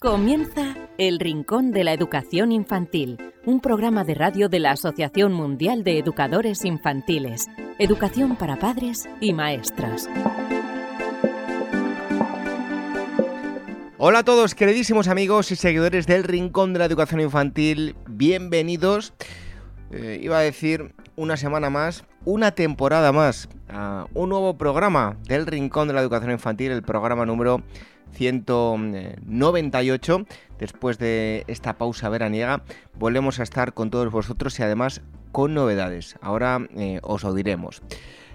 Comienza El Rincón de la Educación Infantil, un programa de radio de la Asociación Mundial de Educadores Infantiles, Educación para Padres y Maestras. Hola a todos, queridísimos amigos y seguidores del Rincón de la Educación Infantil, bienvenidos. Eh, iba a decir una semana más, una temporada más, a un nuevo programa del Rincón de la Educación Infantil, el programa número 198. Después de esta pausa veraniega, volvemos a estar con todos vosotros y además con novedades. Ahora eh, os os diremos.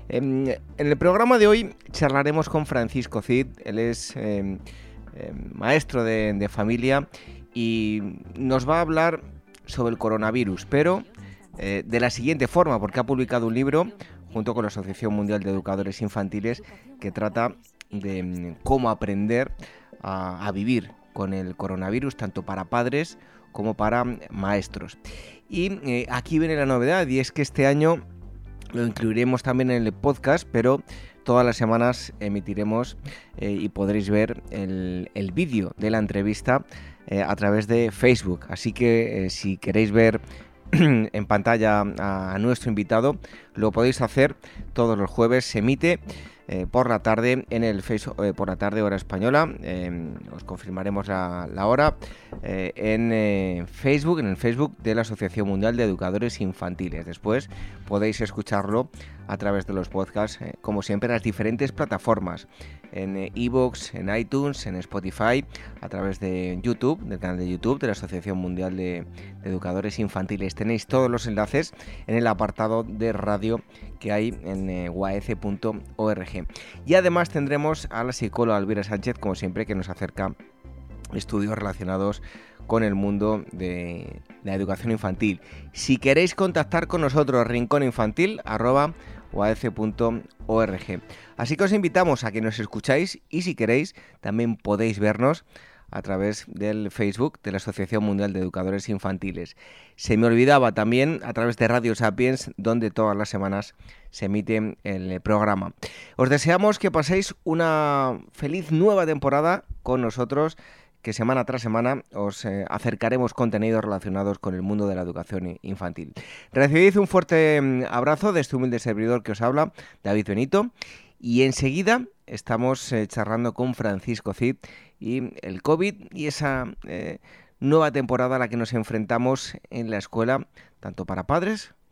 En, el programa de hoy charlaremos con Francisco Cid, él es em, em, maestro de, de familia y nos va a hablar sobre el coronavirus, pero eh, de la siguiente forma, porque ha publicado un libro junto con la Asociación Mundial de Educadores Infantiles que trata de mm, cómo aprender a, vivir con el coronavirus, tanto para padres como para mm, maestros. Y eh, aquí viene la novedad, y es que este año lo incluiremos también en el podcast, pero todas las semanas emitiremos eh, y podréis ver el, vídeo de la entrevista eh, a través de Facebook. Así que si queréis ver en pantalla a nuestro invitado, lo podéis hacer todos los jueves, se emite eh, por la tarde en el Facebook, eh, por la tarde hora española. Em, os confirmaremos la, hora eh, en Facebook, en el Facebook de la Asociación Mundial de Educadores Infantiles. Después podéis escucharlo a través de los podcasts, como siempre, en las diferentes plataformas en Evox, en iTunes, en Spotify, a través de YouTube, del canal de YouTube de la Asociación Mundial de, Educadores Infantiles. Tenéis todos los enlaces en el apartado de radio que hay en eh, Y además tendremos a la psicóloga Alvira Sánchez, como siempre, que nos acerca estudios relacionados con el mundo de la educación infantil. Si queréis contactar con nosotros, rincón uaf.org. Así que os invitamos a que nos escucháis y si queréis también podéis vernos a través del Facebook de la Asociación Mundial de Educadores Infantiles. Se me olvidaba también a través de Radio Sapiens, donde todas las semanas se emite el programa. Os deseamos que paséis una feliz nueva temporada con nosotros que semana tras semana os eh, acercaremos contenidos relacionados con el mundo de la educación infantil. Recibid un fuerte mm, abrazo de este humilde servidor que os habla, David Benito, y enseguida estamos eh, charlando con Francisco Cid y el COVID y esa eh, nueva temporada a la que nos enfrentamos en la escuela, tanto para padres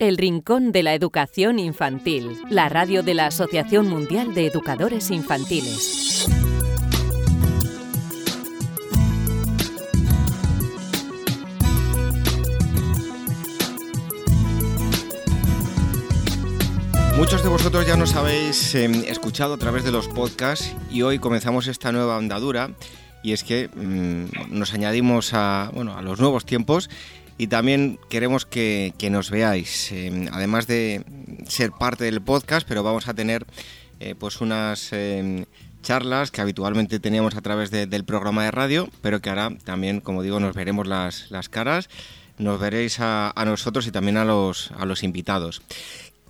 El Rincón de la Educación Infantil, la radio de la Asociación Mundial de Educadores Infantiles. Muchos de vosotros ya nos habéis em, escuchado a través de los podcasts y hoy comenzamos esta nueva andadura y es que mm, nos añadimos a, bueno, a los nuevos tiempos y también queremos que, nos veáis, em, además de ser parte del podcast, pero vamos a tener eh, pues unas em, charlas que habitualmente teníamos a través del programa de radio, pero que ahora también, como digo, nos veremos las, las caras, nos veréis a, a, nosotros y también a los, a los invitados.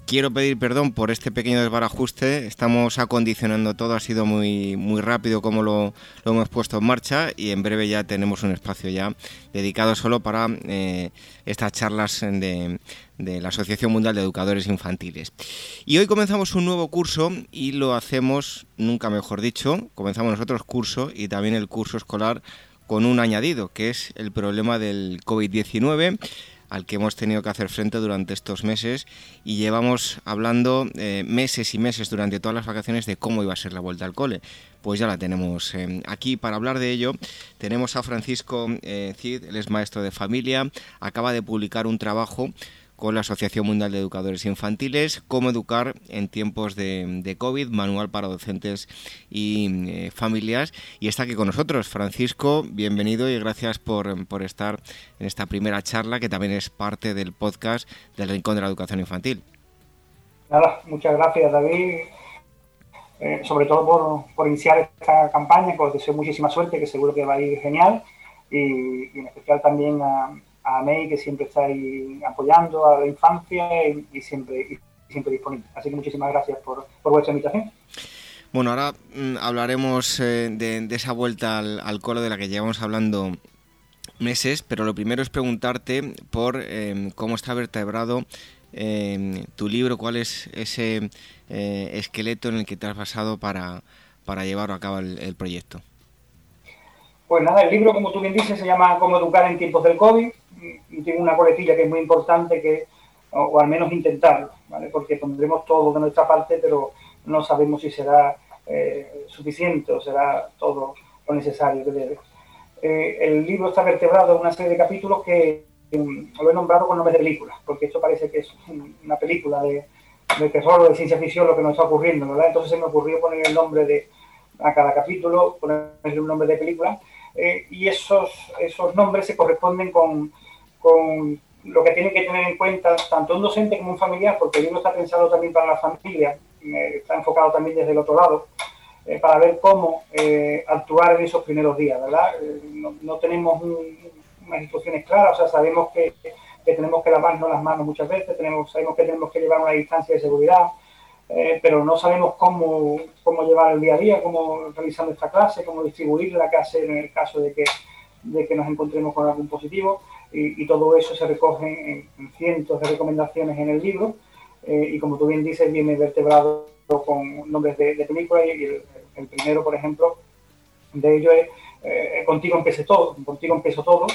Quiero pedir perdón por este pequeño desbarajuste. Estamos acondicionando todo, ha sido muy, muy rápido como lo, hemos puesto en marcha y en breve ya tenemos un espacio ya dedicado solo para eh, estas charlas de, de la Asociación Mundial de Educadores Infantiles. Y hoy comenzamos un nuevo curso y lo hacemos, nunca mejor dicho, comenzamos nosotros curso y también el curso escolar con un añadido, que es el problema del COVID-19 al que hemos tenido que hacer frente durante estos meses y llevamos hablando eh, meses y meses durante todas las vacaciones de cómo iba a ser la vuelta al cole. Pues ya la tenemos eh, aquí para hablar de ello. Tenemos a Francisco eh, Cid, él es maestro de familia, acaba de publicar un trabajo con la Asociación Mundial de Educadores Infantiles, cómo educar en tiempos de, COVID, manual para docentes y eh, familias. Y está aquí con nosotros, Francisco, bienvenido y gracias por, estar en esta primera charla, que también es parte del podcast del Rincón de la Educación Infantil. Nada, muchas gracias David, eh, sobre todo por, iniciar esta campaña, os deseo muchísima suerte, que seguro que va a ir genial, y en especial también a a May, que siempre está ahí apoyando a la infancia y, siempre, siempre disponible. Así que muchísimas gracias por, vuestra invitación. Bueno, ahora mm, hablaremos eh, de, esa vuelta al, al, colo de la que llevamos hablando meses, pero lo primero es preguntarte por em, cómo está vertebrado em, tu libro, cuál es ese eh, esqueleto en el que te has basado para, para llevar a cabo el proyecto. Pues nada, el libro, como tú bien dices, se llama Cómo educar en tiempos del COVID y tiene una coletilla que es muy importante, que o, al menos intentarlo, ¿vale? porque pondremos todo de nuestra parte, pero no sabemos si será eh, suficiente o será todo lo necesario que debe. Eh, el libro está vertebrado en una serie de capítulos que lo he nombrado con nombres de películas, porque esto parece que es una película de, de terror o de ciencia ficción lo que nos está ocurriendo, ¿verdad? Entonces se me ocurrió poner el nombre de a cada capítulo, ponerle un nombre de película, eh, y esos, esos nombres se corresponden con, con lo que tiene que tener en cuenta tanto un docente como un familiar, porque el libro está pensado también para la familia, está enfocado también desde el otro lado, eh, para ver cómo eh, actuar en esos primeros días, ¿verdad? Eh, no, tenemos unas instrucciones claras, o sea, sabemos que, que, tenemos que lavarnos las manos muchas veces, tenemos, sabemos que tenemos que llevar una distancia de seguridad, pero no sabemos cómo, cómo llevar el día a día, cómo realizar nuestra clase, cómo distribuir la clase en el caso de que, de que nos encontremos con algún positivo. Y, todo eso se recoge en, cientos de recomendaciones en el libro. Eh, y como tú bien dices viene vertebrado con nombres de, películas y el, primero, por ejemplo, de ellos es eh, Contigo empecé todo, Contigo empezó todo,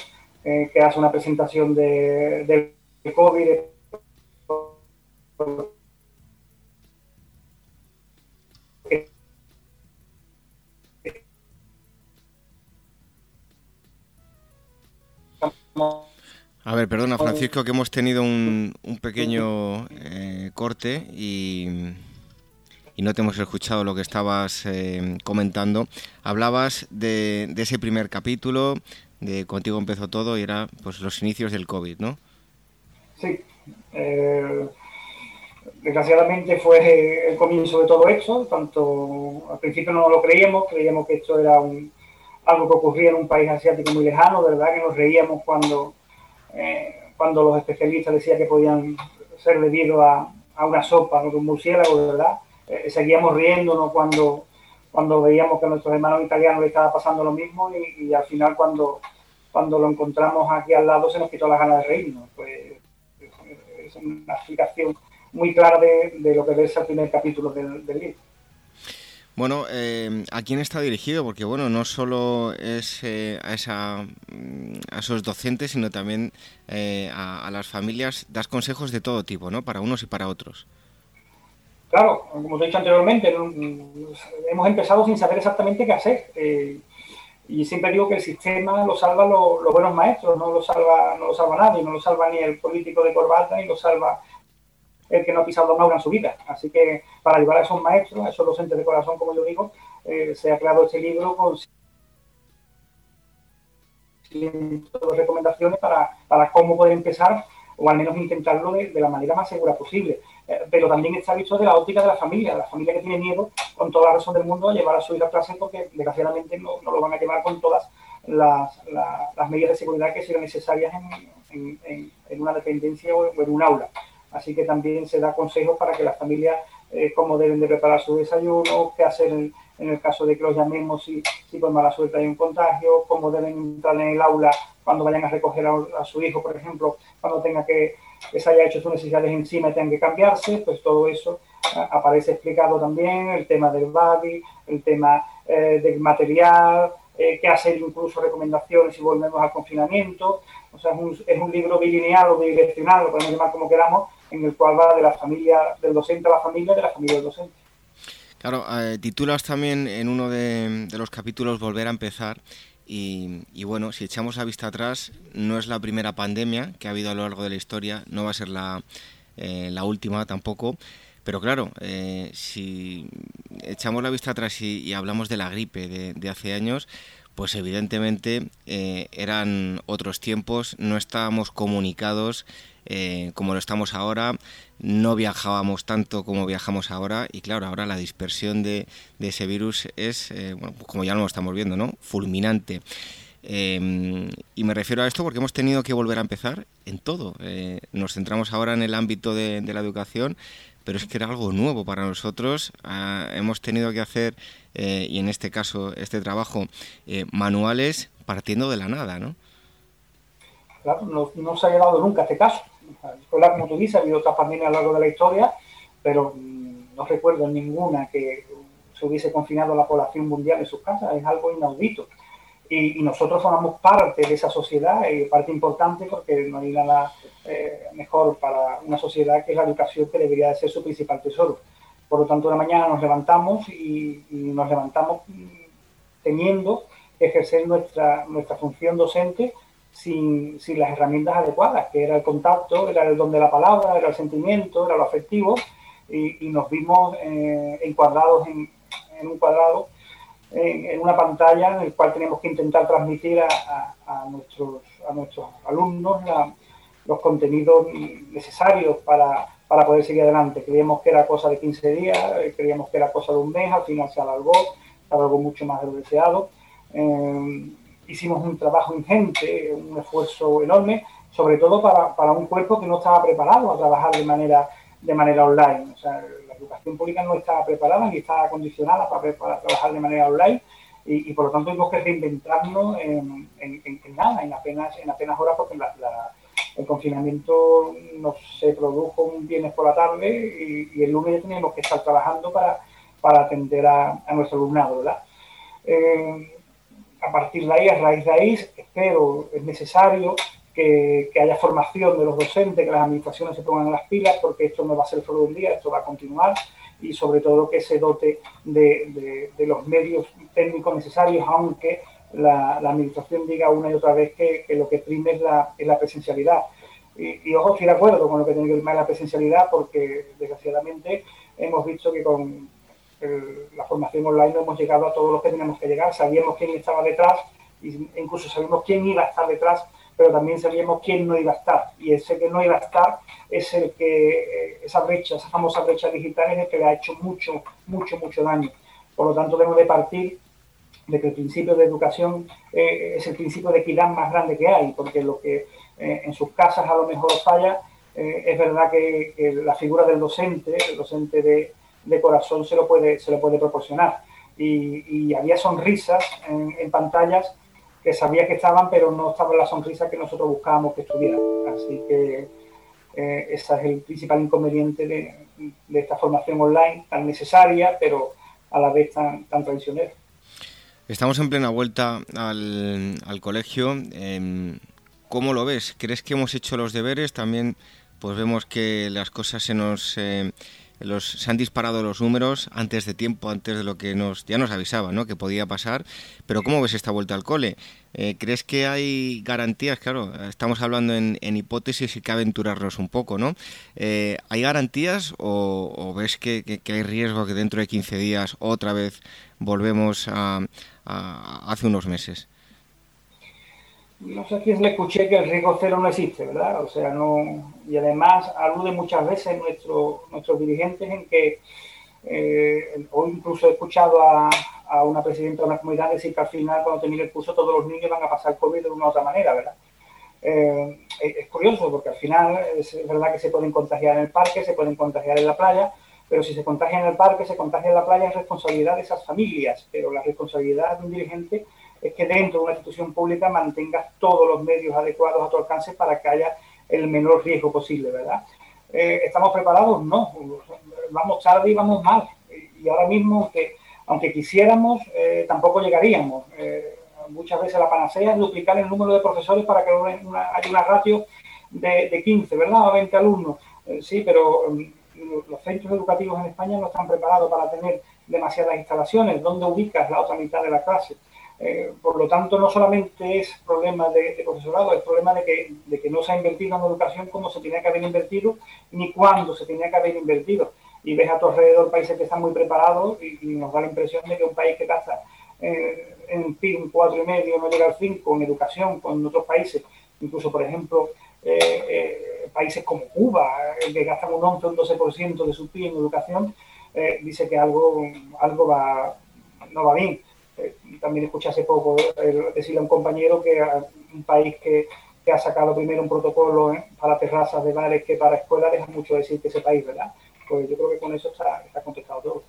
eh, que hace una presentación de, de COVID, A ver, perdona Francisco, que hemos tenido un, pequeño eh, corte y, no te hemos escuchado lo que estabas eh, comentando. Hablabas de, ese primer capítulo, de Contigo empezó todo y era pues los inicios del COVID, ¿no? Sí. Eh, desgraciadamente fue el comienzo de todo esto. Tanto al principio no lo creíamos, creíamos que esto era algo que ocurría en un país asiático muy lejano, ¿verdad? Que nos reíamos cuando eh, cuando los especialistas decían que podían ser debido a, a una sopa de un murciélago, ¿verdad? Eh, seguíamos riéndonos cuando, cuando veíamos que a nuestros hermanos italianos le estaba pasando lo mismo y, al final cuando, cuando lo encontramos aquí al lado se nos quitó la ganas de reírnos. Pues es una explicación muy clara de, de lo que verse el primer capítulo del libro. Bueno, eh, ¿a quién está dirigido? Porque bueno, no solo es eh, a, esa, mm, a esos docentes, sino también eh, a, las familias. Das consejos de todo tipo, ¿no? Para unos y para otros. Claro, como te he dicho anteriormente, hemos empezado sin saber exactamente qué hacer. y siempre digo que el sistema lo salva los buenos maestros, no lo salva, no lo salva nadie, no lo salva ni el político de corbata, ni lo salva el que no ha pisado un aula en su vida. Así que para ayudar a esos maestros, a esos docentes de corazón, como yo digo, eh, se ha creado este libro con recomendaciones para, para cómo poder empezar o al menos intentarlo de, la manera más segura posible. Eh, pero también está visto de la óptica de la familia, la familia que tiene miedo, con toda la razón del mundo, a llevar a su hijo a clase porque desgraciadamente no, no, lo van a llevar con todas las, las, medidas de seguridad que sean necesarias en, en, una dependencia o en un aula. Así que también se da consejos para que las familias, eh, cómo deben de preparar su desayuno, qué hacer en, el caso de que los llamemos si, si por mala suerte hay un contagio, cómo deben entrar en el aula cuando vayan a recoger a, su hijo, por ejemplo, cuando tenga que, que, se haya hecho sus necesidades encima y tenga que cambiarse, pues todo eso aparece explicado también, el tema del body, el tema eh, del material, eh, qué hacer incluso recomendaciones si volvemos al confinamiento. O sea, es un, es un libro bilineal o bidireccional, lo podemos llamar como queramos, en el cual va de la familia del docente a la familia, de la familia del docente. Claro, eh, titulas también en uno de, de, los capítulos Volver a empezar y, bueno, si echamos la vista atrás, no es la primera pandemia que ha habido a lo largo de la historia, no va a ser la, eh, la última tampoco. Pero claro, eh, si echamos la vista atrás y, hablamos de la gripe de, hace años, pues evidentemente eh, eran otros tiempos, no estábamos comunicados como lo estamos ahora, no viajábamos tanto como viajamos ahora y claro, ahora la dispersión de, ese virus es, eh, pues como ya lo estamos viendo, ¿no? Fulminante. Em, y me refiero a esto porque hemos tenido que volver a empezar en todo. Eh, nos centramos ahora en el ámbito de, la educación, pero es que era algo nuevo para nosotros. Ah, hemos tenido que hacer, eh, y en este caso, este trabajo, manuales partiendo de la nada, ¿no? Claro, no, no se ha llegado nunca a este caso como tú dices, ha habido otras pandemias a lo largo de la historia, pero mm, no recuerdo ninguna que se hubiese confinado a la población mundial en sus casas, es algo inaudito. Y, nosotros formamos parte de esa sociedad, y parte importante porque no hay nada eh, mejor para una sociedad que es la educación que debería de ser su principal tesoro. Por lo tanto, una mañana nos levantamos y, nos levantamos teniendo que ejercer nuestra, nuestra función docente sin, sin, las herramientas adecuadas, que era el contacto, era el don de la palabra, era el sentimiento, era lo afectivo, y, nos vimos eh, encuadrados en, un cuadrado, en, una pantalla en el cual tenemos que intentar transmitir a, a, nuestros, a nuestros alumnos los contenidos necesarios para, para poder seguir adelante. Creíamos que era cosa de 15 días, eh, creíamos que era cosa de un mes, al final se alargó, alargó mucho más de lo deseado. Eh, hicimos un trabajo ingente, un esfuerzo enorme, sobre todo para, para, un cuerpo que no estaba preparado a trabajar de manera, de manera online. O sea, la educación pública no estaba preparada ni estaba acondicionada para, para trabajar de manera online y, y, por lo tanto tuvimos que reinventarnos en, en, en, nada, en apenas, en apenas horas, porque la, la, el confinamiento nos se produjo un viernes por la tarde y, el lunes ya teníamos que estar trabajando para, para atender a, a nuestro alumnado. Eh, a partir de ahí, a raíz de ahí, espero, es necesario que, que, haya formación de los docentes, que las administraciones se pongan las pilas, porque esto no va a ser solo un día, esto va a continuar, y sobre todo que se dote de, de los medios técnicos necesarios, aunque la, la, administración diga una y otra vez que, que lo que prime es la, es la presencialidad. Y, y, ojo, estoy de acuerdo con lo que tiene que ver la presencialidad, porque desgraciadamente hemos visto que con la formación online no hemos llegado a todos los que tenemos que llegar. Sabíamos quién estaba detrás, e incluso sabíamos quién iba a estar detrás, pero también sabíamos quién no iba a estar. Y ese que no iba a estar es el que, eh, esa brecha, esa famosa brecha digital es el que le ha hecho mucho, mucho, mucho daño. Por lo tanto, debemos de partir de que el principio de educación eh, es el principio de equidad más grande que hay, porque lo que eh, en sus casas a lo mejor falla, eh, es verdad que, la figura del docente, el docente de, de corazón se lo puede, se lo puede proporcionar. Y, había sonrisas en, pantallas que sabía que estaban, pero no estaban las sonrisas que nosotros buscábamos que estuvieran. Así que ese es el principal inconveniente de, de, esta formación online, tan necesaria, pero a la vez tan, tan tradicional. Estamos en plena vuelta al, al colegio. Eh, ¿Cómo lo ves? ¿Crees que hemos hecho los deberes? También pues vemos que las cosas se nos... Eh, los, se han disparado los números antes de tiempo, antes de lo que nos ya nos avisaba, ¿no? Que podía pasar. Pero ¿cómo ves esta vuelta al cole? Eh, ¿Crees que hay garantías? Claro, estamos hablando en, hipótesis y que aventurarnos un poco, ¿no? Eh, ¿Hay garantías o, ves que, hay riesgo que dentro de 15 días otra vez volvemos a, hace unos meses? No sé a quién le escuché que el riesgo cero no existe, ¿verdad? O sea, no. Y además alude muchas veces nuestro, nuestros dirigentes en que eh, hoy incluso he escuchado a, a, una presidenta de una comunidad decir que al final, cuando termine el curso, todos los niños van a pasar COVID de una u otra manera, ¿verdad? Eh, es curioso porque al final es verdad que se pueden contagiar en el parque, se pueden contagiar en la playa, pero si se contagia en el parque, se contagia en la playa, es responsabilidad de esas familias. Pero la responsabilidad de un dirigente es que dentro de una institución pública mantengas todos los medios adecuados a tu alcance para que haya el menor riesgo posible, ¿verdad? Eh, ¿Estamos preparados? No. Vamos tarde y vamos mal. Y ahora mismo, aunque, aunque quisiéramos, eh, tampoco llegaríamos. Eh, muchas veces la panacea es duplicar el número de profesores para que haya una ratio de, de 15, ¿verdad? O 20 alumnos. sí, pero los centros educativos en España no están preparados para tener demasiadas instalaciones. ¿Dónde ubicas la otra mitad de la clase? Eh, por lo tanto, no solamente es problema de, profesorado, es problema de que, de que, no se ha invertido en educación como se tenía que haber invertido, ni cuándo se tenía que haber invertido. Y ves a tu alrededor países que están muy preparados y, nos da la impresión de que un país que gasta eh, en PIB un 4,5 no llega al 5 en educación con otros países, incluso, por ejemplo, eh, países como Cuba, que gastan un 11 o un 12% de su PIB en educación, dice que algo, algo va, no va bien también escuché hace poco decirle a un compañero que un país que, ha sacado primero un protocolo ¿eh? para terrazas de bares que para escuelas deja mucho decir que ese país, ¿verdad? Pues yo creo que con eso está, contestado todo.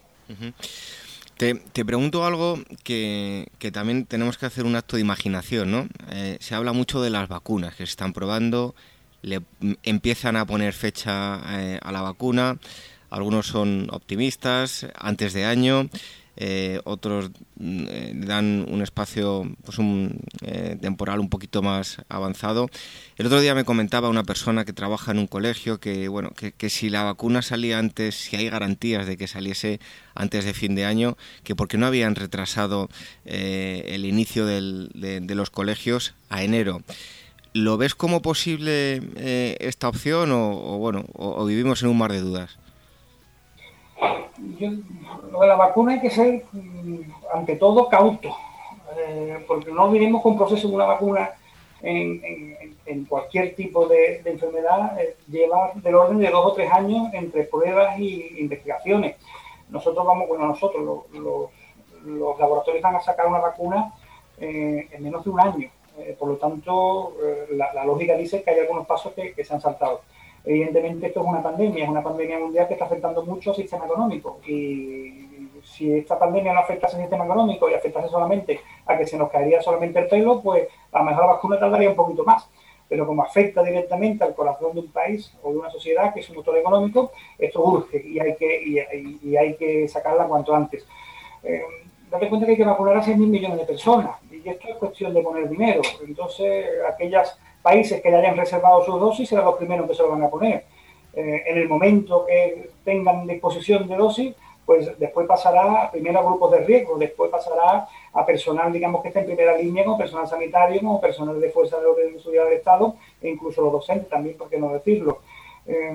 Te, pregunto algo que, también tenemos que hacer un acto de imaginación, ¿no? Eh, se habla mucho de las vacunas que se están probando, le empiezan a poner fecha eh, a la vacuna, algunos son optimistas, antes de año, eh, otros mm, eh, dan un espacio pues un, temporal un poquito más avanzado. El otro día me comentaba una persona que trabaja en un colegio que, bueno, que, si la vacuna salía antes, si hay garantías de que saliese antes de fin de año, que porque no habían retrasado el inicio de, los colegios a enero. ¿Lo ves como posible esta opción o, bueno, o vivimos en un mar de dudas? lo de la vacuna hay que ser, mm, ante todo, cauto, eh, porque no que un proceso de una vacuna en, cualquier tipo de, enfermedad eh, lleva del orden de dos o tres años entre pruebas y investigaciones. Nosotros vamos, bueno, nosotros, los laboratorios van a sacar una vacuna eh, en menos de un año. Por lo tanto, la, lógica dice que hay algunos pasos que se han saltado. Evidentemente esto es una pandemia, es una pandemia mundial que está afectando mucho al sistema económico y si esta pandemia no afecta al sistema económico y afectase solamente a que se nos caería solamente el pelo, pues a lo mejor la vacuna tardaría un poquito más. Pero como afecta directamente al corazón de un país o de una sociedad que es un motor económico, esto urge y hay que, y, hay que sacarla cuanto antes. Eh, date cuenta que hay que vacunar a 6.000 millones de personas y esto es cuestión de poner dinero. Entonces, aquellas países que ya hayan reservado sus dosis serán los primeros que se lo van a poner. Eh, en el momento que tengan disposición de dosis, pues después pasará primero a grupos de riesgo, después pasará a personal, digamos, que está en primera línea, como personal sanitario, como personal de fuerza de orden y seguridad del Estado, e incluso los docentes también, por qué no decirlo. Eh,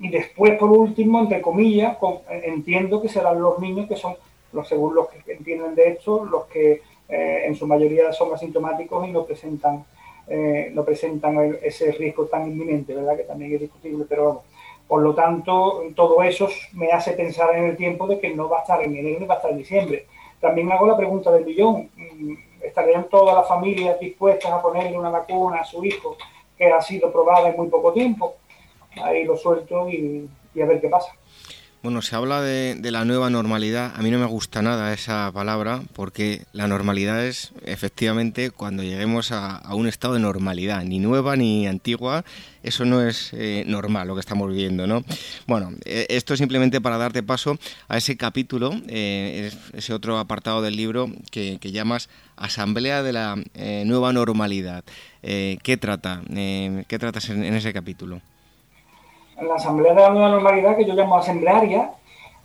y después, por último, entre comillas, entiendo que serán los niños que son, los según los que entienden de esto, los que eh, en su mayoría son asintomáticos y no presentan eh, no presentan ese riesgo tan inminente, ¿verdad? Que también es discutible, pero vamos. Por lo tanto, todo eso me hace pensar en el tiempo de que no va a estar en enero ni va a estar en diciembre. También hago la pregunta del millón. Mm, ¿Estarían todas las familias dispuestas a ponerle una vacuna a su hijo que ha sido probada en muy poco tiempo? Ahí lo suelto y a ver qué pasa. Bueno, se habla de, la nueva normalidad. A mí no me gusta nada esa palabra porque la normalidad es efectivamente cuando lleguemos a, un estado de normalidad, ni nueva ni antigua. Eso no es eh, normal lo que estamos viviendo, ¿no? Bueno, eh, esto es simplemente para darte paso a ese capítulo, eh, ese otro apartado del libro que, llamas Asamblea de la Nueva Normalidad. ¿Qué trata? ¿Qué tratas en ese capítulo? La Asamblea de la Nueva Normalidad, que yo llamo asamblearia,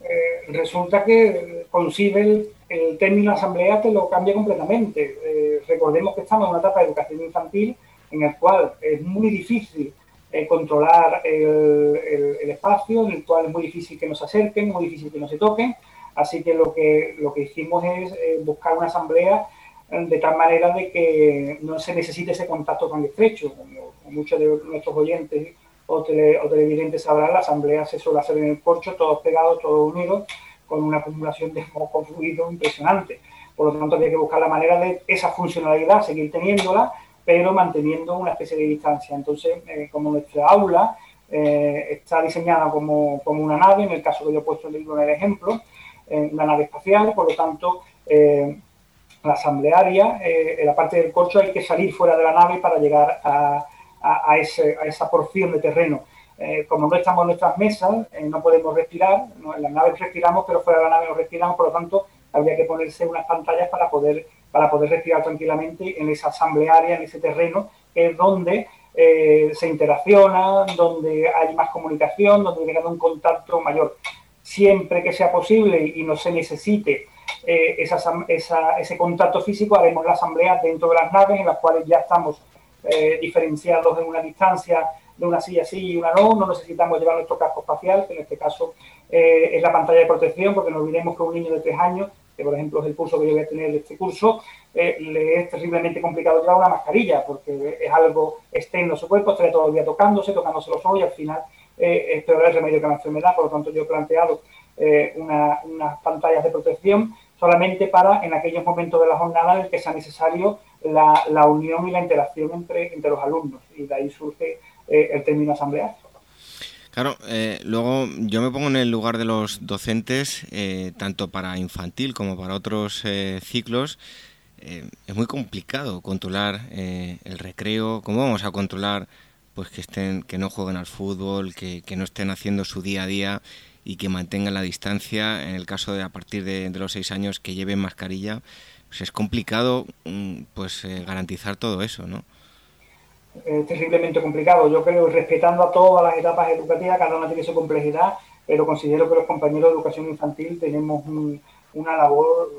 eh, resulta que concibe el, término asamblea que lo cambia completamente. Eh, recordemos que estamos en una etapa de educación infantil en el cual es muy difícil eh, controlar el, espacio, en el cual es muy difícil que nos acerquen, muy difícil que nos se toquen. Así que lo que, lo que hicimos es buscar una asamblea de tal manera de que no se necesite ese contacto tan estrecho. Como muchos de nuestros oyentes o, televidentes sabrán, la asamblea se suele hacer en el corcho, todos pegados, todos unidos, con una acumulación de moco fluido impresionante. Por lo tanto, había que buscar la manera de esa funcionalidad, seguir teniéndola, pero manteniendo una especie de distancia. Entonces, eh, como nuestra aula eh, está diseñada como, como, una nave, en el caso que yo he puesto el libro en el ejemplo, una nave espacial, por lo tanto, eh, la asamblearia, en la parte del corcho hay que salir fuera de la nave para llegar a, a, ese, a esa porción de terreno. Eh, como no estamos en nuestras mesas, eh, no podemos respirar, en las naves respiramos, pero fuera de la nave no respiramos, por lo tanto, habría que ponerse unas pantallas para poder, para poder respirar tranquilamente en esa asamblearia, en ese terreno, que es donde eh, se interacciona, donde hay más comunicación, donde hay un contacto mayor. Siempre que sea posible y no se necesite esa, esa, ese contacto físico, haremos la asamblea dentro de las naves en las cuales ya estamos eh, diferenciados en una distancia de una silla sí y una no, no necesitamos llevar nuestro casco espacial, que en este caso eh, es la pantalla de protección, porque no olvidemos que un niño de tres años, que por ejemplo es el curso que yo voy a tener de este curso, eh, le es terriblemente complicado llevar una mascarilla, porque es algo externo a su cuerpo, estaría todo el día tocándose, tocándose los ojos y al final es peor el remedio que la enfermedad, por lo tanto yo he planteado unas pantallas de protección solamente para en aquellos momentos de la jornada en el que sea necesario la, unión y la interacción entre, entre los alumnos. Y de ahí surge eh, el término asamblea. Claro, eh, luego yo me pongo en el lugar de los docentes, eh, tanto para infantil como para otros ciclos. es muy complicado controlar el recreo. ¿Cómo vamos a controlar pues que estén, que no jueguen al fútbol, que, que, no estén haciendo su día a día y que mantengan la distancia? En el caso de a partir de, de los seis años que lleven mascarilla. Pues es complicado mm, pues eh, garantizar todo eso, ¿no? Es terriblemente complicado. Yo creo, respetando a todas las etapas educativas, cada una tiene su complejidad, pero considero que los compañeros de educación infantil tenemos una labor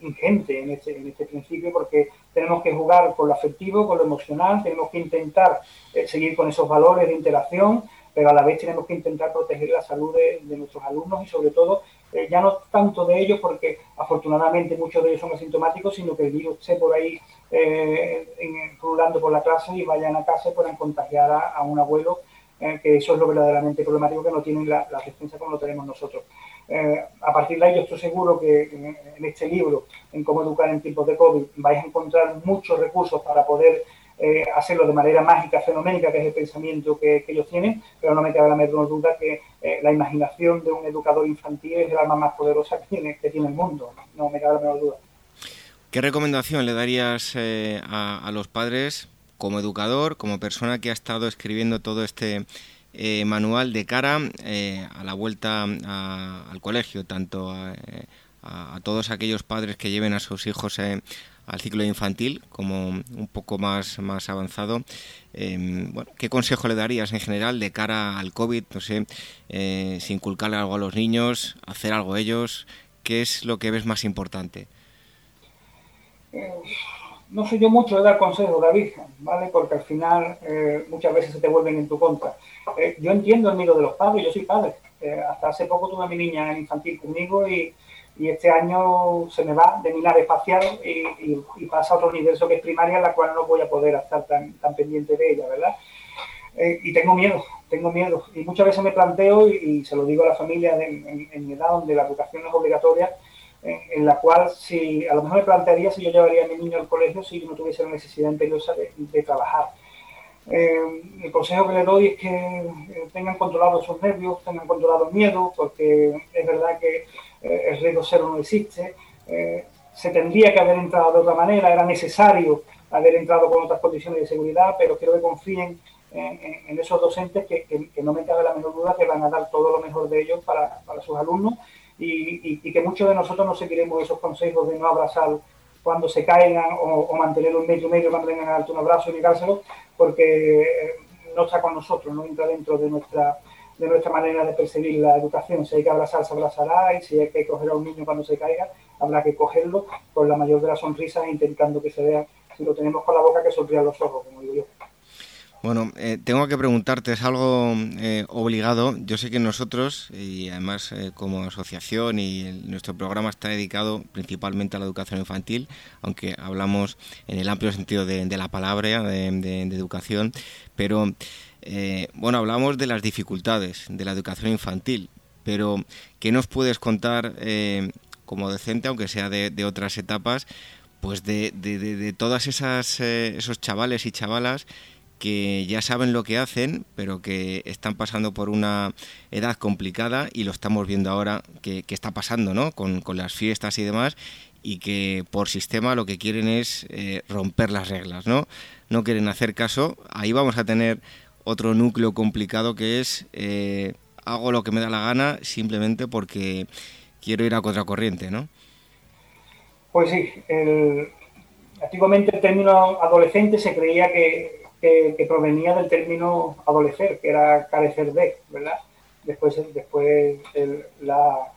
ingente en este, en este principio porque tenemos que jugar con lo afectivo, con lo emocional, tenemos que intentar eh, seguir con esos valores de interacción, pero a la vez tenemos que intentar proteger la salud de, nuestros alumnos y sobre todo eh, ya no tanto de ellos porque afortunadamente muchos de ellos son asintomáticos, sino que el virus por ahí eh, rulando por la clase y vayan a casa y puedan contagiar a, un abuelo, eh, que eso es lo verdaderamente problemático, que no tienen la, la como lo tenemos nosotros. a partir de ahí yo estoy seguro que en, este libro, en cómo educar en tiempos de COVID, vais a encontrar muchos recursos para poder eh, hacerlo de manera mágica, fenoménica, que es el pensamiento que, ellos tienen, pero no me cabe la menor duda que eh, la imaginación de un educador infantil es el arma más poderosa que tiene, que tiene el mundo, no, me cabe la menor duda. ¿Qué recomendación le darías eh, a, los padres como educador, como persona que ha estado escribiendo todo este manual de cara a la vuelta al colegio, tanto a, a, todos aquellos padres que lleven a sus hijos al ciclo infantil como un poco más, más avanzado. Em, bueno, ¿Qué consejo le darías en general de cara al COVID? No sé, eh, si inculcarle algo a los niños, hacer algo ellos, ¿qué es lo que ves más importante? Eh, no soy yo mucho de dar consejos, David, ¿vale? Porque al final eh, muchas veces se te vuelven en tu contra. Eh, yo entiendo el miedo de los padres, yo soy padre. hasta hace poco tuve a mi niña en infantil conmigo y, y este año se me va de mi nave espacial y, pasa a otro universo que es primaria, en la cual no voy a poder estar tan, tan pendiente de ella, ¿verdad? Eh, y tengo miedo, tengo miedo. Y muchas veces me planteo, y, se lo digo a la familia en, mi edad, donde la educación es obligatoria, en la cual si a lo mejor me plantearía si yo llevaría a mi niño al colegio si no tuviese la necesidad imperiosa de, trabajar. Eh, el consejo que le doy es que eh, tengan controlados sus nervios, tengan controlado el miedo, porque es verdad que eh, el riesgo cero no existe, eh, se tendría que haber entrado de otra manera, era necesario haber entrado con otras condiciones de seguridad, pero quiero que confíen en, esos docentes que, no me cabe la menor duda que van a dar todo lo mejor de ellos para, sus alumnos y, que muchos de nosotros no seguiremos esos consejos de no abrazar cuando se caigan o, mantener un medio medio cuando vengan a darte un abrazo y negárselo, porque no está con nosotros, no entra dentro de nuestra de nuestra manera de percibir la educación. Si hay que abrazar, se abrazará y si hay que coger a un niño cuando se caiga, habrá que cogerlo con la mayor de las sonrisas intentando que se vea, si lo tenemos con la boca, que sonrían los ojos, como. Bueno, eh, tengo que preguntarte, es algo eh, obligado. Yo sé que nosotros, y además eh, como asociación y nuestro programa está dedicado principalmente a la educación infantil, aunque hablamos en el amplio sentido de, la palabra, de, educación, pero bueno, hablamos de las dificultades de la educación infantil, pero ¿qué nos puedes contar como docente, aunque sea de, otras etapas, pues de, de todas esas esos chavales y chavalas que ya saben lo que hacen, pero que están pasando por una edad complicada y lo estamos viendo ahora que, está pasando, ¿no? Con, las fiestas y demás, y que por sistema lo que quieren es eh, romper las reglas, ¿no? No quieren hacer caso. Ahí vamos a tener otro núcleo complicado que es eh, hago lo que me da la gana simplemente porque quiero ir a contracorriente, ¿no? Pues sí, antiguamente el término adolescente se creía que que, provenía del término adolecer, que era carecer de, ¿verdad? Después, después la,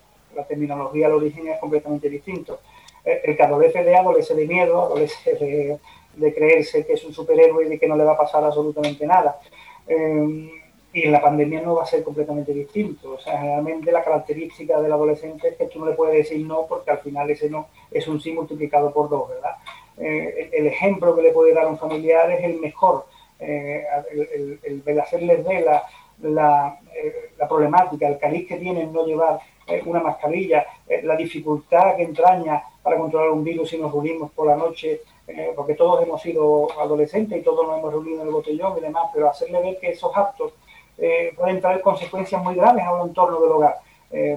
terminología, el origen es completamente distinto. El, que adolece de adolece de miedo, adolece de, creerse que es un superhéroe y de que no le va a pasar absolutamente nada. Eh, y en la pandemia no va a ser completamente distinto. O sea, generalmente la característica del adolescente es que tú no le puedes decir no porque al final ese no es un sí multiplicado por dos, ¿verdad? Eh, el ejemplo que le puede dar un familiar es el mejor eh, el, el, hacerles ver la, la, eh, problemática, el cariz que tienen no llevar eh, una mascarilla, la dificultad que entraña para controlar un virus si nos reunimos por la noche, porque todos hemos sido adolescentes y todos nos hemos reunido en el botellón y demás, pero hacerle ver que esos actos pueden traer consecuencias muy graves a un entorno del hogar.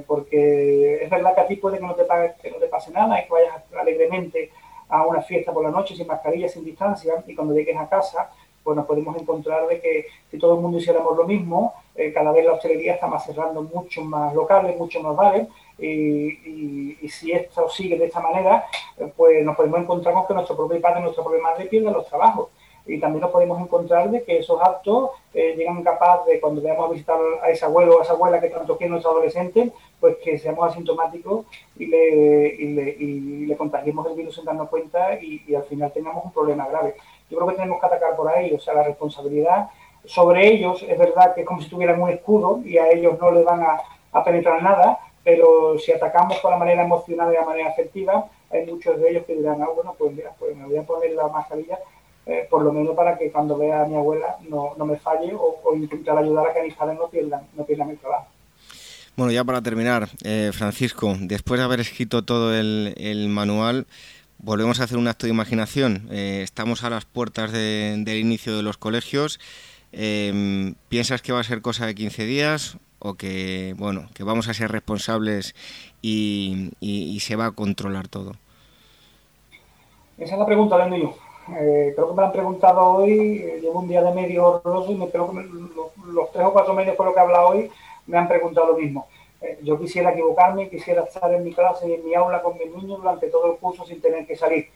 porque es verdad que a ti puede que no, te que no te pase nada y que vayas alegremente a una fiesta por la noche sin mascarilla, sin distancia, y cuando llegues a casa pues nos podemos encontrar de que si todo el mundo hiciéramos lo mismo, eh, cada vez la hostelería está más cerrando mucho más locales, mucho más bares, y, si esto sigue de esta manera, eh, pues nos podemos encontrar con que nuestro propio padre, nuestro propio madre pierden los trabajos. Y también nos podemos encontrar de que esos actos eh, llegan capaz de, cuando vayamos a visitar a ese abuelo o a esa abuela que tanto quiere nuestro adolescente, pues que seamos asintomáticos y le, y le, contagiemos el virus sin darnos cuenta y, y al final tengamos un problema grave. Yo creo que tenemos que atacar por ahí, o sea, la responsabilidad sobre ellos es verdad que es como si tuvieran un escudo y a ellos no les van a, penetrar nada, pero si atacamos con la manera emocional y la manera afectiva, hay muchos de ellos que dirán, ah, bueno, pues mira, pues me voy a poner la mascarilla, eh, por lo menos para que cuando vea a mi abuela no, me falle o, intentar ayudar a que mis padres no pierdan, no pierdan el trabajo. Bueno, ya para terminar, eh, Francisco, después de haber escrito todo el, el manual, volvemos a hacer un acto de imaginación. Eh, estamos a las puertas del inicio de los colegios. Em, ¿Piensas que va a ser cosa de 15 días o que, bueno, que vamos a ser responsables y, se va a controlar todo? Esa es la pregunta, del niño. Eh, creo que me han preguntado hoy, eh, llevo un día de medio horroroso y me creo que los, tres o cuatro medios por lo que he hablado hoy me han preguntado lo mismo. Eh, yo quisiera equivocarme, quisiera estar en mi clase y en mi aula con mis niños durante todo el curso sin tener que salir.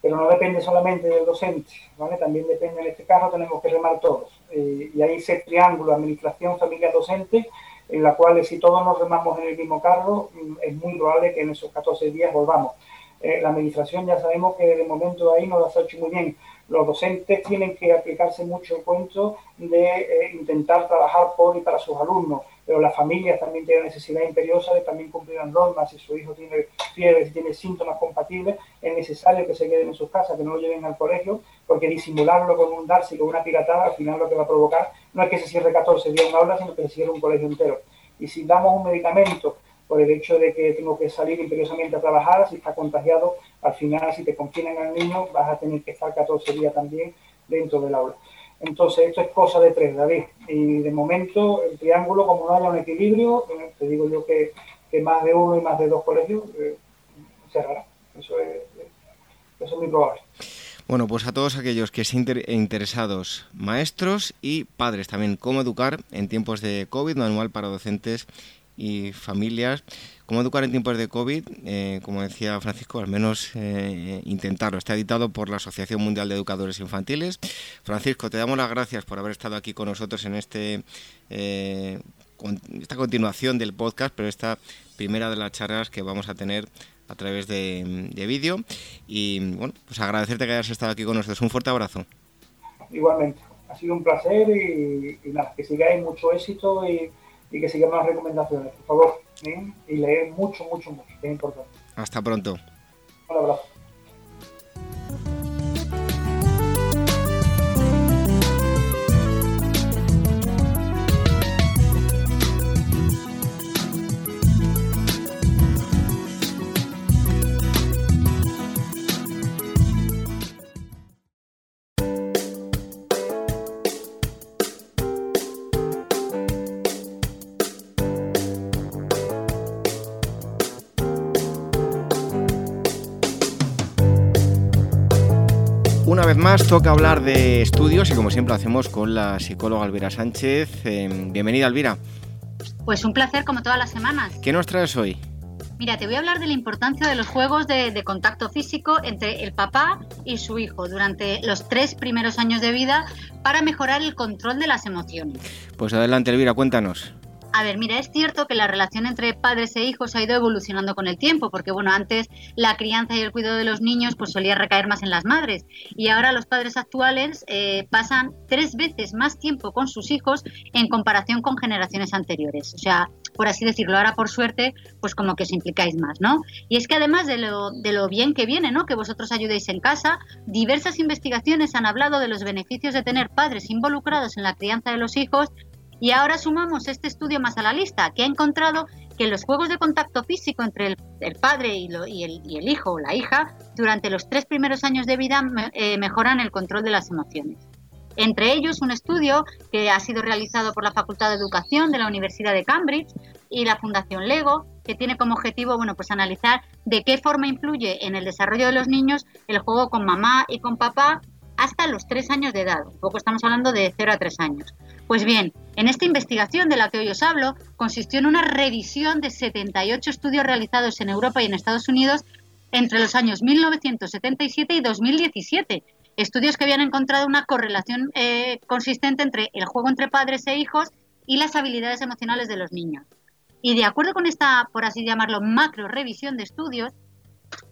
Pero no depende solamente del docente, ¿vale? También depende, en este caso tenemos que remar todos. Eh, y ahí ese triángulo, administración, familia, docente, en la cual si todos nos remamos en el mismo carro, mm, es muy probable que en esos 14 días volvamos. Eh, la administración ya sabemos que de momento ahí no lo ha hecho muy bien. Los docentes tienen que aplicarse mucho el cuento de intentar trabajar por y para sus alumnos pero las familias también tienen necesidad imperiosa de también cumplir las normas. Si su hijo tiene fiebre, si tiene síntomas compatibles, es necesario que se queden en sus casas, que no lo lleven al colegio, porque disimularlo con un darse, con una piratada, al final lo que va a provocar no es que se cierre 14 días una aula, sino que se cierre un colegio entero. Y si damos un medicamento por el hecho de que tengo que salir imperiosamente a trabajar, si está contagiado, al final si te confinan al niño vas a tener que estar 14 días también dentro del aula. Entonces, esto es cosa de tres, David. Y de momento, el triángulo, como no haya un equilibrio, eh, te digo yo que, más de uno y más de dos colegios eh. Eso es, eso es muy probable. Bueno, pues a todos aquellos que estén interesados, maestros y padres también, cómo educar en tiempos de COVID, manual para docentes y familias. ¿Cómo educar en tiempos de COVID? Eh, como decía Francisco, al menos eh, intentarlo. Está editado por la Asociación Mundial de Educadores Infantiles. Francisco, te damos las gracias por haber estado aquí con nosotros en este eh, esta continuación del podcast, pero esta primera de las charlas que vamos a tener a través de, vídeo. Y bueno, pues agradecerte que hayas estado aquí con nosotros. Un fuerte abrazo. Igualmente, ha sido un placer y, nada, que sigáis mucho éxito y, que sigamos las recomendaciones, por favor. ¿eh? Y leer mucho, mucho, mucho, que es importante. Hasta pronto. Un abrazo. Vez más toca hablar de estudios y como siempre hacemos con la psicóloga Elvira Sánchez. Em, bienvenida Elvira. Pues un placer como todas las semanas. ¿Qué nos traes hoy? Mira, te voy a hablar de la importancia de los juegos de, de, contacto físico entre el papá y su hijo durante los tres primeros años de vida para mejorar el control de las emociones. Pues adelante, Elvira, cuéntanos. A ver, mira, es cierto que la relación entre padres e hijos ha ido evolucionando con el tiempo, porque bueno, antes la crianza y el cuidado de los niños pues solía recaer más en las madres y ahora los padres actuales eh, pasan tres veces más tiempo con sus hijos en comparación con generaciones anteriores. O sea, por así decirlo, ahora por suerte, pues como que os implicáis más, ¿no? Y es que además de lo, de lo bien que viene, ¿no? Que vosotros ayudéis en casa, diversas investigaciones han hablado de los beneficios de tener padres involucrados en la crianza de los hijos y ahora sumamos este estudio más a la lista, que ha encontrado que los juegos de contacto físico entre el, padre y, el, hijo o la hija durante los tres primeros años de vida eh, mejoran el control de las emociones. Entre ellos, un estudio que ha sido realizado por la Facultad de Educación de la Universidad de Cambridge y la Fundación Lego, que tiene como objetivo bueno, pues analizar de qué forma influye en el desarrollo de los niños el juego con mamá y con papá hasta los tres años de edad. Un poco estamos hablando de 0 a 3 años. Pues bien, en esta investigación de la que hoy os hablo, consistió en una revisión de 78 estudios realizados en Europa y en Estados Unidos entre los años 1977 y 2017. Estudios que habían encontrado una correlación eh, consistente entre el juego entre padres e hijos y las habilidades emocionales de los niños. Y de acuerdo con esta, por así llamarlo, macro revisión de estudios,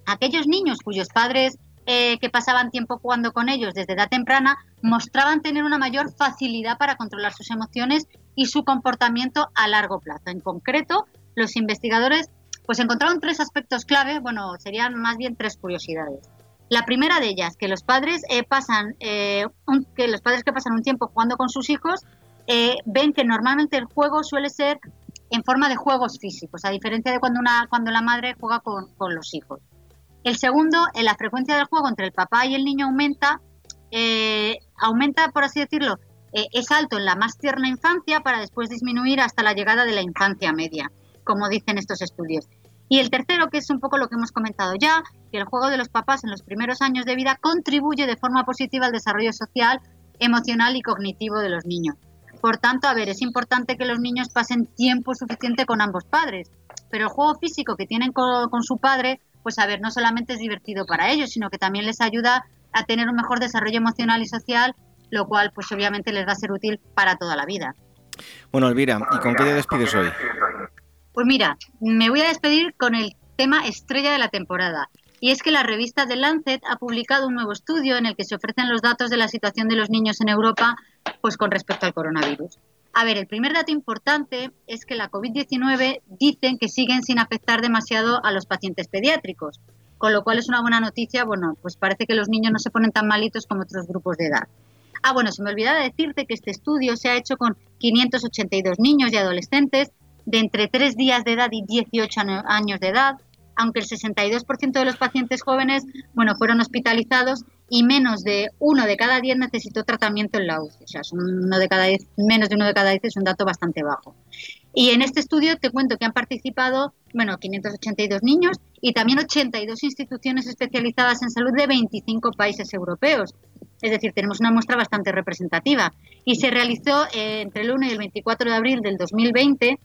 aquellos niños cuyos padres eh, que pasaban tiempo jugando con ellos desde edad temprana mostraban tener una mayor facilidad para controlar sus emociones y su comportamiento a largo plazo. En concreto, los investigadores pues encontraron tres aspectos clave, bueno, serían más bien tres curiosidades. La primera de ellas, que los padres eh, pasan, eh, que los padres que pasan un tiempo jugando con sus hijos ven que normalmente el juego suele ser en forma de juegos físicos, a diferencia de cuando una, cuando la madre juega con los hijos. El segundo, en la frecuencia del juego entre el papá y el niño aumenta, eh, aumenta, por así decirlo, eh, es alto en la más tierna infancia para después disminuir hasta la llegada de la infancia media, como dicen estos estudios. Y el tercero, que es un poco lo que hemos comentado ya, que el juego de los papás en los primeros años de vida contribuye de forma positiva al desarrollo social, emocional y cognitivo de los niños. Por tanto, a ver, es importante que los niños pasen tiempo suficiente con ambos padres, pero el juego físico que tienen con su padre pues a ver, no solamente es divertido para ellos, sino que también les ayuda a tener un mejor desarrollo emocional y social, lo cual pues obviamente les va a ser útil para toda la vida. Bueno, Elvira, ¿y con qué te despides hoy? Pues mira, me voy a despedir con el tema estrella de la temporada. Y es que la revista The Lancet ha publicado un nuevo estudio en el que se ofrecen los datos de la situación de los niños en Europa pues con respecto al coronavirus. A ver, el primer dato importante es que la COVID-19 dicen que siguen sin afectar demasiado a los pacientes pediátricos, con lo cual es una buena noticia. Bueno, pues parece que los niños no se ponen tan malitos como otros grupos de edad. Ah, bueno, se me olvidaba decirte que este estudio se ha hecho con 582 niños y adolescentes de entre 3 días de edad y 18 años de edad, aunque el 62% de los pacientes jóvenes, bueno, fueron hospitalizados y menos de uno de cada diez necesitó tratamiento en la UCI. O sea, uno de cada diez, menos de uno de cada diez es un dato bastante bajo. Y en este estudio te cuento que han participado, bueno, 582 niños y también 82 instituciones especializadas en salud de 25 países europeos. Es decir, tenemos una muestra bastante representativa. Y se realizó eh, entre el 1 y el 24 de abril del 2020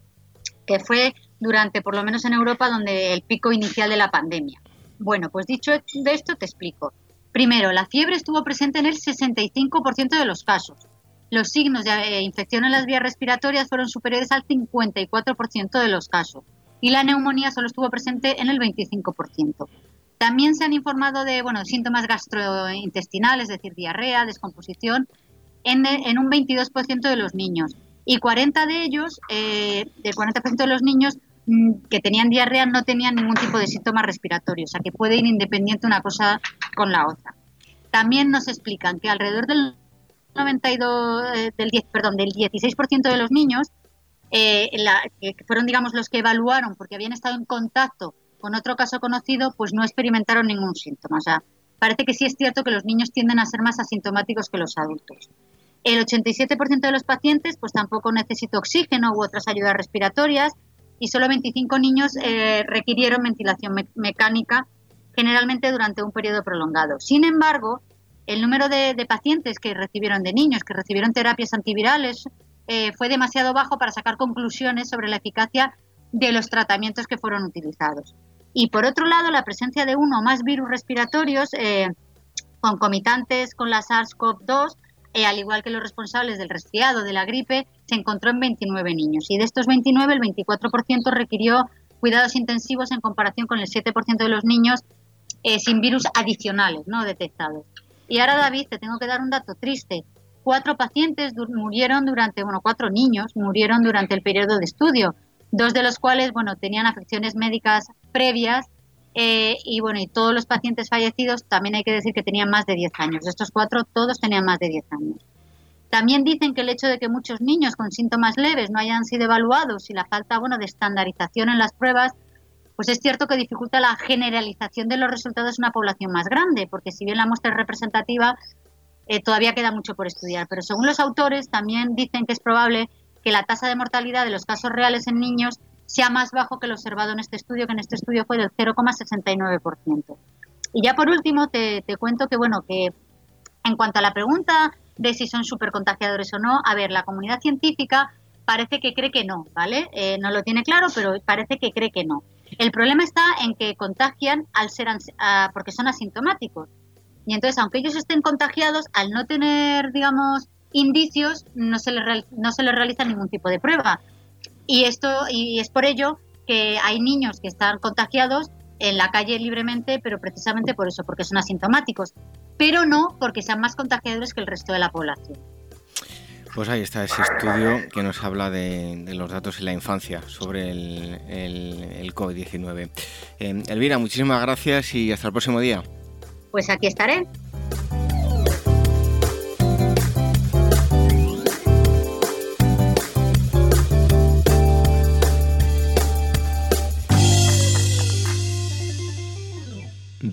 que fue durante, por lo menos en Europa, donde el pico inicial de la pandemia. Bueno, pues dicho de esto, te explico. Primero, la fiebre estuvo presente en el 65% de los casos. Los signos de eh, infección en las vías respiratorias fueron superiores al 54% de los casos y la neumonía solo estuvo presente en el 25%. También se han informado de bueno, síntomas gastrointestinales, es decir, diarrea, descomposición, en, un 22% de los niños. Y 40 de ellos, eh, del 40% de los niños que tenían diarrea, no tenían ningún tipo de síntomas respiratorios, o sea que puede ir independiente una cosa con la otra. También nos explican que alrededor del 92, eh, del 10, perdón, del 16% de los niños, eh, que fueron digamos los que evaluaron porque habían estado en contacto con otro caso conocido, pues no experimentaron ningún síntoma. O sea, parece que sí es cierto que los niños tienden a ser más asintomáticos que los adultos. El 87% de los pacientes pues tampoco necesitó oxígeno u otras ayudas respiratorias y solo 25 niños eh, requirieron ventilación mecánica, generalmente durante un periodo prolongado. Sin embargo, el número de, pacientes que recibieron, de niños que recibieron terapias antivirales, eh, fue demasiado bajo para sacar conclusiones sobre la eficacia de los tratamientos que fueron utilizados. Y por otro lado, la presencia de uno o más virus respiratorios eh, concomitantes con la SARS-CoV-2, eh, al igual que los responsables del resfriado, de la gripe, se encontró en 29 niños. Y de estos 29, el 24% requirió cuidados intensivos en comparación con el 7% de los niños eh, sin virus adicionales no detectados. Y ahora, David, te tengo que dar un dato triste. Cuatro pacientes murieron durante, bueno, cuatro niños murieron durante el periodo de estudio dos de los cuales, bueno, tenían afecciones médicas previas eh, y, bueno, y todos los pacientes fallecidos también hay que decir que tenían más de 10 años. De estos cuatro, todos tenían más de 10 años. También dicen que el hecho de que muchos niños con síntomas leves no hayan sido evaluados y la falta, bueno, de estandarización en las pruebas, pues es cierto que dificulta la generalización de los resultados en una población más grande, porque si bien la muestra es representativa, eh, todavía queda mucho por estudiar. Pero según los autores, también dicen que es probable que la tasa de mortalidad de los casos reales en niños sea más bajo que lo observado en este estudio, que en este estudio fue del 0,69%. Y ya por último te, cuento que, bueno, que en cuanto a la pregunta de si son supercontagiadores o no, a ver, la comunidad científica parece que cree que no, ¿vale? Eh, no lo tiene claro, pero parece que cree que no. El problema está en que contagian al ser porque son asintomáticos. Y entonces, aunque ellos estén contagiados, al no tener, digamos, indicios no se, les no se les realiza ningún tipo de prueba. Y, esto, y es por ello que hay niños que están contagiados en la calle libremente, pero precisamente por eso, porque son asintomáticos, pero no porque sean más contagiadores que el resto de la población. Pues ahí está ese estudio que nos habla de, los datos en la infancia sobre el, el, COVID-19. Eh, Elvira, muchísimas gracias y hasta el próximo día. Pues aquí estaré.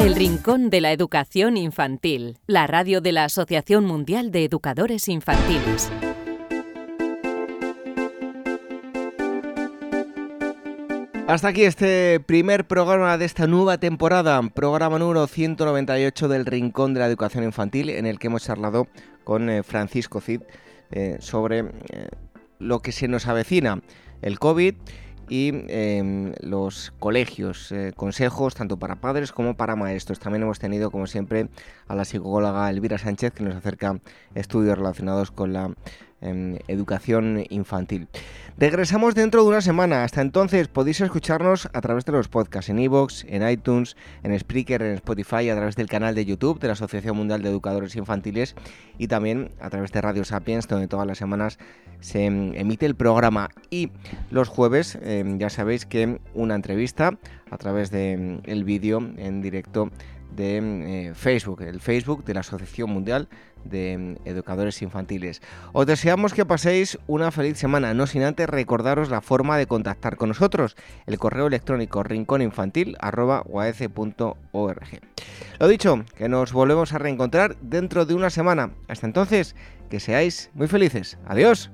El Rincón de la Educación Infantil, la radio de la Asociación Mundial de Educadores Infantiles. Hasta aquí este primer programa de esta nueva temporada, programa número 198 del Rincón de la Educación Infantil, en el que hemos charlado con eh, Francisco Cid eh, sobre eh, lo que se nos avecina, el COVID y em, los colegios, eh, consejos tanto para padres como para maestros. También hemos tenido, como siempre, a la psicóloga Elvira Sánchez que nos acerca estudios relacionados con la en educación infantil. Regresamos dentro de una semana. Hasta entonces podéis escucharnos a través de los podcasts en iVoox, en iTunes, en Spreaker, en Spotify, a través del canal de YouTube de la Asociación Mundial de Educadores Infantiles y también a través de Radio Sapiens, donde todas las semanas se emite el programa. Y los jueves em, ya sabéis que una entrevista a través del el vídeo en directo de eh, Facebook, el Facebook de la Asociación Mundial de Educadores Infantiles. Os deseamos que paséis una feliz semana, no sin antes recordaros la forma de contactar con nosotros, el correo electrónico rincóninfantil.org. Lo dicho, que nos volvemos a reencontrar dentro de una semana. Hasta entonces, que seáis muy felices. Adiós.